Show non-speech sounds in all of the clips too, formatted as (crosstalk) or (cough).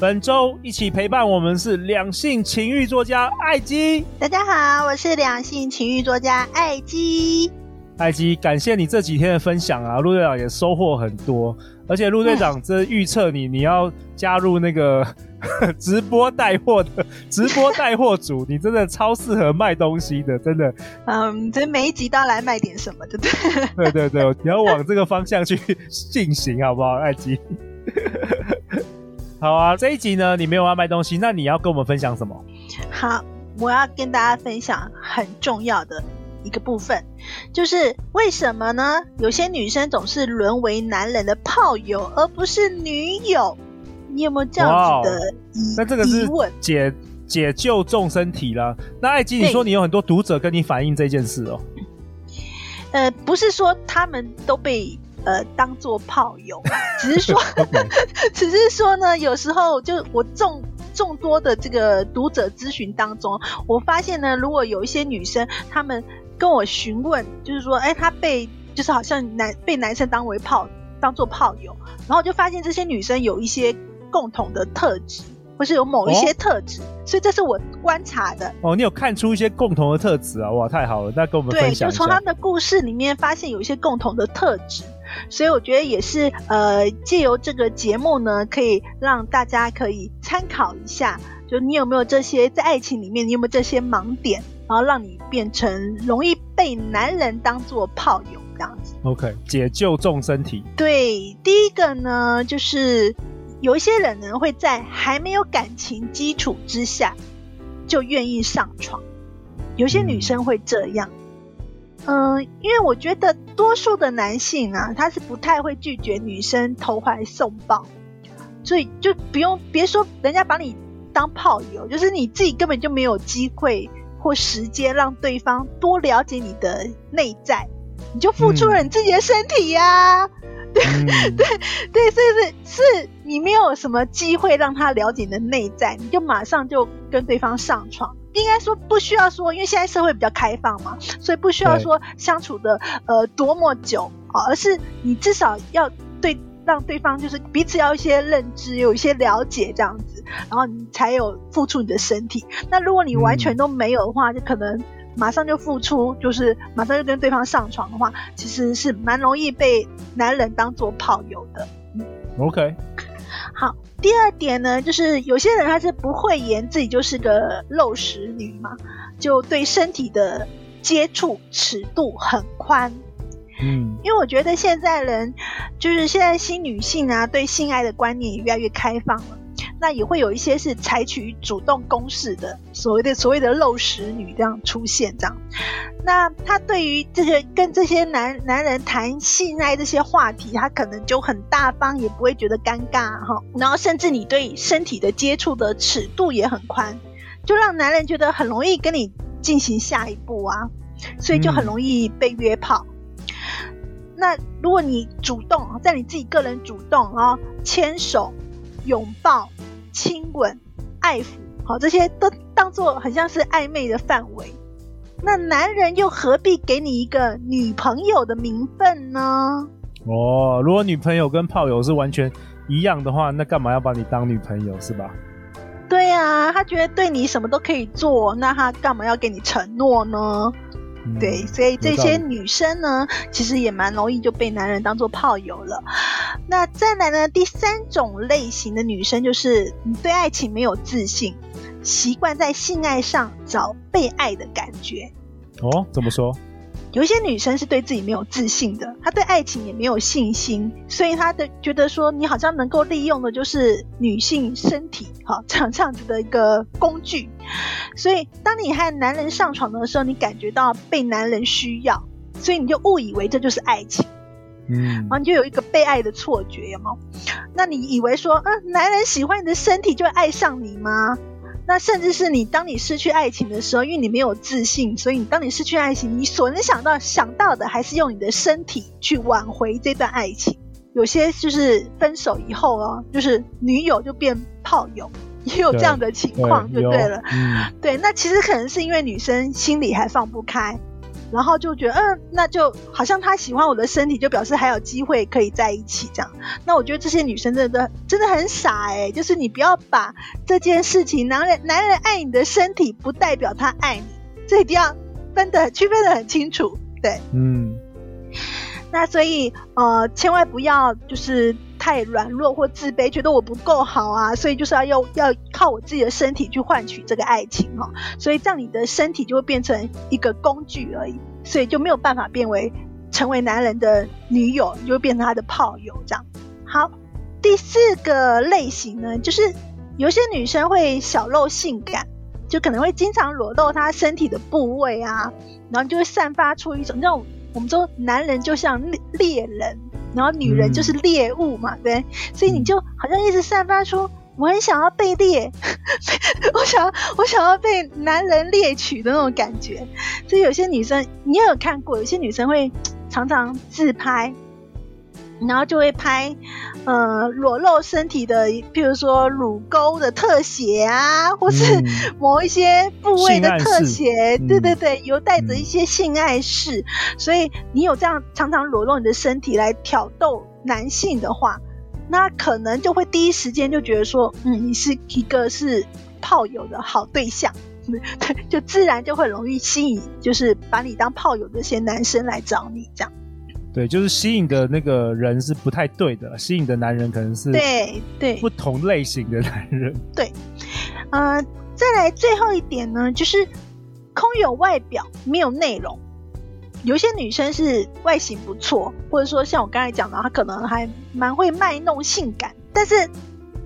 本周一起陪伴我们是两性情欲作家艾姬。大家好，我是两性情欲作家艾姬。艾姬，感谢你这几天的分享啊，陆队长也收获很多。而且陆队长这预测你，你要加入那个 (laughs) 直播带货的 (laughs) 直播带货组，你真的超适合卖东西的，真的。嗯，这每一集都要来卖点什么，对不对？对对对，你要往这个方向去进行，好不好，艾姬？好啊，这一集呢，你没有要卖东西，那你要跟我们分享什么？好，我要跟大家分享很重要的一个部分，就是为什么呢？有些女生总是沦为男人的炮友，而不是女友。你有没有这样子的疑？那这个是解解救众生体了。那艾姬，你说你有很多读者跟你反映这件事哦。呃，不是说他们都被。呃，当做炮友，(laughs) 只是说，(laughs) 只是说呢，有时候就我众众多的这个读者咨询当中，我发现呢，如果有一些女生，她们跟我询问，就是说，哎，她被就是好像男被男生当为炮，当做炮友，然后就发现这些女生有一些共同的特质。或是有某一些特质，哦，所以这是我观察的。哦，你有看出一些共同的特质啊？哇，太好了！那跟我们分享一下。对，就从他们的故事里面发现有一些共同的特质，所以我觉得也是呃，借由这个节目呢，可以让大家可以参考一下，就你有没有这些在爱情里面，你有没有这些盲点，然后让你变成容易被男人当做炮友这样子。OK，解救众生体。对，第一个呢就是。有一些人呢，会在还没有感情基础之下就愿意上床，有些女生会这样。嗯、呃，因为我觉得多数的男性啊，他是不太会拒绝女生投怀送抱，所以就不用别说人家把你当炮友，就是你自己根本就没有机会或时间让对方多了解你的内在，你就付出了你自己的身体呀、啊。嗯对、嗯、对对，所以是是你没有什么机会让他了解你的内在，你就马上就跟对方上床。应该说不需要说，因为现在社会比较开放嘛，所以不需要说相处的呃多么久啊，而是你至少要对让对方就是彼此要一些认知，有一些了解这样子，然后你才有付出你的身体。那如果你完全都没有的话，嗯、就可能。马上就付出，就是马上就跟对方上床的话，其实是蛮容易被男人当做炮友的。嗯，OK。好，第二点呢，就是有些人他是不会言自己就是个肉食女嘛，就对身体的接触尺度很宽。嗯，因为我觉得现在人就是现在新女性啊，对性爱的观念也越来越开放了。那也会有一些是采取主动攻势的，所谓的所谓的肉食女这样出现这样。那他对于这些跟这些男男人谈性爱这些话题，他可能就很大方，也不会觉得尴尬哈。然后甚至你对身体的接触的尺度也很宽，就让男人觉得很容易跟你进行下一步啊，所以就很容易被约炮。嗯、那如果你主动在你自己个人主动啊，牵手、拥抱。亲吻、爱抚，好，这些都当做很像是暧昧的范围。那男人又何必给你一个女朋友的名分呢？哦，如果女朋友跟炮友是完全一样的话，那干嘛要把你当女朋友是吧？对啊，他觉得对你什么都可以做，那他干嘛要给你承诺呢？嗯、对，所以这些女生呢，其实也蛮容易就被男人当做炮友了。那再来呢，第三种类型的女生就是你对爱情没有自信，习惯在性爱上找被爱的感觉。哦，怎么说？有一些女生是对自己没有自信的，她对爱情也没有信心，所以她的觉得说你好像能够利用的就是女性身体，好，这 (laughs) 样这样子的一个工具。所以当你和男人上床的时候，你感觉到被男人需要，所以你就误以为这就是爱情。嗯，然后你就有一个被爱的错觉，有吗？那你以为说，嗯、呃，男人喜欢你的身体就会爱上你吗？那甚至是你当你失去爱情的时候，因为你没有自信，所以你当你失去爱情，你所能想到想到的还是用你的身体去挽回这段爱情。有些就是分手以后哦，就是女友就变炮友。也有这样的情况，就对了。对，嗯、对，那其实可能是因为女生心里还放不开，然后就觉得，嗯，那就好像他喜欢我的身体，就表示还有机会可以在一起这样。那我觉得这些女生真的真的很傻哎、欸，就是你不要把这件事情，男人男人爱你的身体，不代表他爱你，这一定要分得区分得很清楚。对，嗯。那所以呃，千万不要就是。太软弱或自卑，觉得我不够好啊，所以就是要用要靠我自己的身体去换取这个爱情哈，所以这样你的身体就会变成一个工具而已，所以就没有办法变为成为男人的女友，你就会变成他的炮友这样。好，第四个类型呢，就是有些女生会小露性感，就可能会经常裸露她身体的部位啊，然后就会散发出一种那种我们说男人就像猎猎人。然后女人就是猎物嘛，嗯、对，所以你就好像一直散发出我很想要被猎，(laughs) 我想要我想要被男人猎取的那种感觉。所以有些女生你也有看过，有些女生会常常自拍。然后就会拍，呃，裸露身体的，譬如说乳沟的特写啊，或是 (laughs) 某一些部位的特写，嗯、对对对，有带着一些性爱式。嗯、所以你有这样常常裸露你的身体来挑逗男性的话，那可能就会第一时间就觉得说，嗯，你是一个是炮友的好对象，对，(laughs) 就自然就会容易吸引，就是把你当炮友的一些男生来找你这样。对，就是吸引的那个人是不太对的，吸引的男人可能是对对不同类型的男人。对，对，呃，再来最后一点呢，就是空有外表没有内容。有些女生是外形不错，或者说像我刚才讲的，她可能还蛮会卖弄性感，但是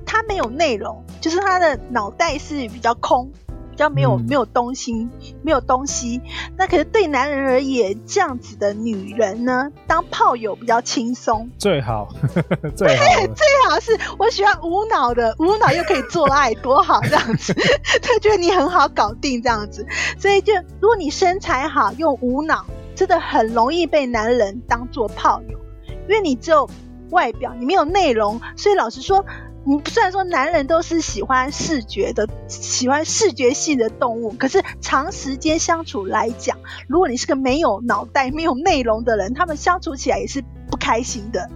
她没有内容，就是她的脑袋是比较空。比较没有、嗯、没有东西，没有东西。那可是对男人而言，这样子的女人呢，当炮友比较轻松，最好，(laughs) 最好，最好是我喜欢无脑的，无脑又可以做爱，多好这样子。(laughs) 他觉得你很好搞定这样子，所以就如果你身材好，用无脑，真的很容易被男人当做炮友，因为你只有外表，你没有内容。所以老实说。你虽然说男人都是喜欢视觉的，喜欢视觉系的动物，可是长时间相处来讲，如果你是个没有脑袋、没有内容的人，他们相处起来也是不开心的，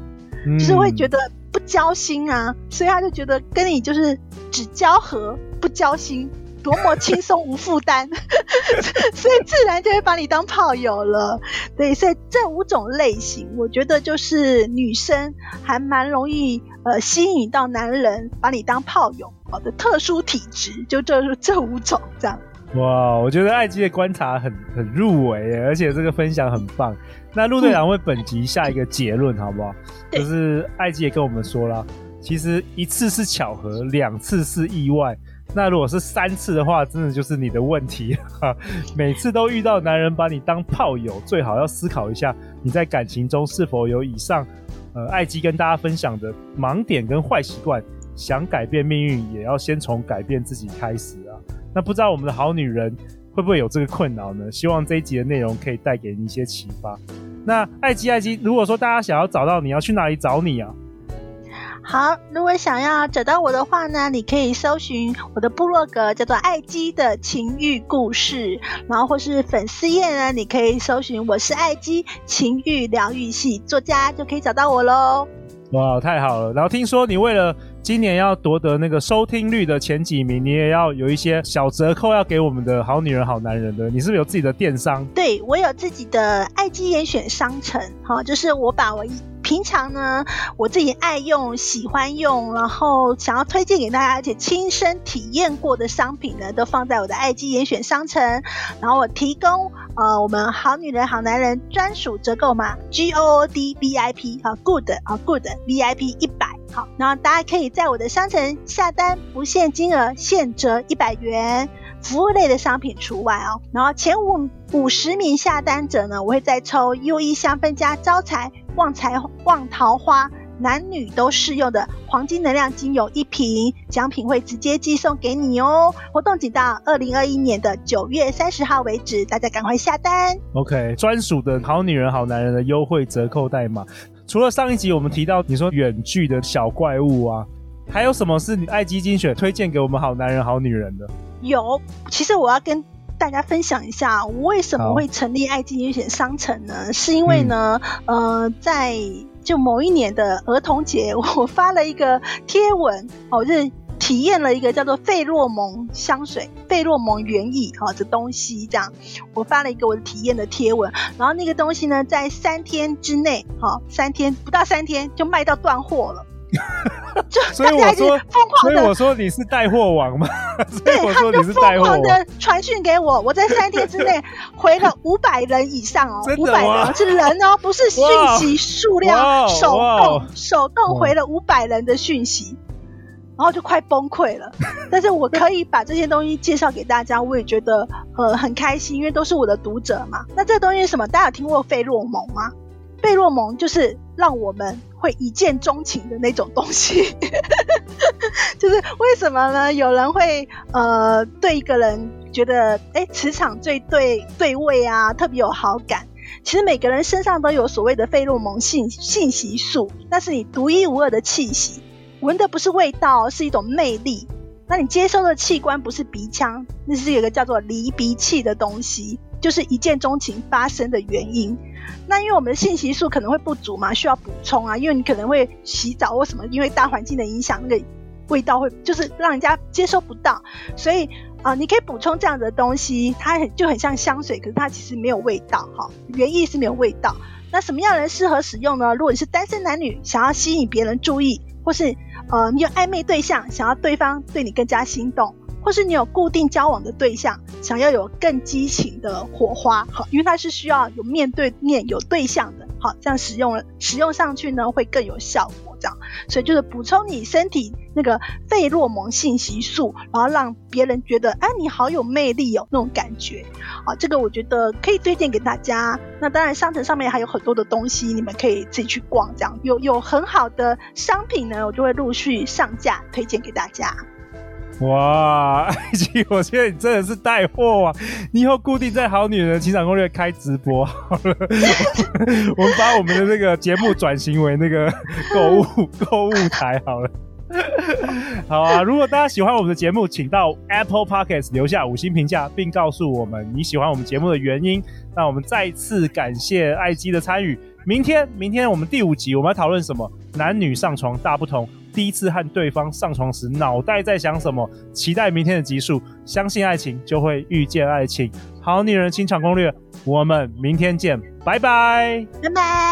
嗯、就是会觉得不交心啊，所以他就觉得跟你就是只交合不交心。多么轻松 (laughs) 无负担，所以自然就会把你当炮友了。对，所以这五种类型，我觉得就是女生还蛮容易呃吸引到男人把你当炮友好的特殊体质，就这这五种这样。哇，我觉得艾姬的观察很很入围，而且这个分享很棒。那陆队长为本集下一个结论好不好？对就是艾姬也跟我们说了，其实一次是巧合，两次是意外。那如果是三次的话，真的就是你的问题哈。(laughs) 每次都遇到男人把你当炮友，最好要思考一下，你在感情中是否有以上呃艾姬跟大家分享的盲点跟坏习惯。想改变命运，也要先从改变自己开始啊。那不知道我们的好女人会不会有这个困扰呢？希望这一集的内容可以带给你一些启发。那艾姬，艾姬，如果说大家想要找到你，要去哪里找你啊？好，如果想要找到我的话呢，你可以搜寻我的部落格，叫做爱姬的情欲故事，然后或是粉丝页呢，你可以搜寻我是爱姬情欲疗愈系作家，就可以找到我喽。哇，太好了！然后听说你为了今年要夺得那个收听率的前几名，你也要有一些小折扣要给我们的好女人、好男人的。你是不是有自己的电商？对，我有自己的爱机严选商城，哈，就是我把我平常呢，我自己爱用、喜欢用，然后想要推荐给大家，而且亲身体验过的商品呢，都放在我的爱机严选商城。然后我提供呃，我们好女人、好男人专属折扣码 G O O D V I P 啊，Good 啊，Good V I P 一百。然后大家可以在我的商城下单，不限金额，现折一百元，服务类的商品除外哦。然后前五五十名下单者呢，我会再抽 U E 香氛加招财。旺财旺桃花，男女都适用的黄金能量精油一瓶，奖品会直接寄送给你哦。活动仅到二零二一年的九月三十号为止，大家赶快下单。OK，专属的好女人好男人的优惠折扣代码。除了上一集我们提到你说远距的小怪物啊，还有什么是你爱基精选推荐给我们好男人好女人的？有，其实我要跟。大家分享一下，我为什么会成立爱基精选商城呢？是因为呢，嗯、呃，在就某一年的儿童节，我发了一个贴文，哦，就是体验了一个叫做费洛蒙香水、费洛蒙原液哈的东西，这样，我发了一个我的体验的贴文，然后那个东西呢，在三天之内，哈，三天不到三天就卖到断货了。(laughs) 就所以我说，所以我说你是带货王吗？(laughs) 对，他们就疯狂的传讯给我，我在三天之内回了 (laughs) 五百人以上哦，五百人是人哦，不是讯息数量，手动手动回了五百人的讯息，然后就快崩溃了。但是我可以把这些东西介绍给大家，我也觉得呃很开心，因为都是我的读者嘛。那这东西是什么？大家有听过费洛蒙吗？费洛蒙就是让我们。会一见钟情的那种东西，(laughs) 就是为什么呢？有人会呃对一个人觉得哎磁场最对对位啊，特别有好感。其实每个人身上都有所谓的费洛蒙信信息素，那是你独一无二的气息。闻的不是味道，是一种魅力。那你接收的器官不是鼻腔，那是有一个叫做离鼻器的东西，就是一见钟情发生的原因。那因为我们的信息素可能会不足嘛，需要补充啊。因为你可能会洗澡或什么，因为大环境的影响，那个味道会就是让人家接收不到。所以啊、你可以补充这样的东西，它很就很像香水，可是它其实没有味道哈，原意是没有味道。那什么样的人适合使用呢？如果你是单身男女，想要吸引别人注意，或是呃你有暧昧对象，想要对方对你更加心动。或是你有固定交往的对象，想要有更激情的火花，好，因为它是需要有面对面有对象的，好，这样使用使用上去呢会更有效，这样，所以就是补充你身体那个费洛蒙信息素，然后让别人觉得，哎，你好有魅力哦，那种感觉，啊，这个我觉得可以推荐给大家。那当然，商城上面还有很多的东西，你们可以自己去逛，这样有有很好的商品呢，我就会陆续上架推荐给大家。哇，爱姬，我觉得你真的是带货啊！你以后固定在《好女人情场攻略》开直播好了，我们把我们的那个节目转型为那个购物 (laughs) 购物台好了。好啊，如果大家喜欢我们的节目，请到 Apple Podcast 留下五星评价，并告诉我们你喜欢我们节目的原因。那我们再次感谢爱姬的参与。明天，明天我们第五集我们要讨论什么？男女上床大不同。第一次和对方上床时，脑袋在想什么？期待明天的集数。相信爱情，就会遇见爱情。好女人清场攻略，我们明天见，拜拜，拜拜。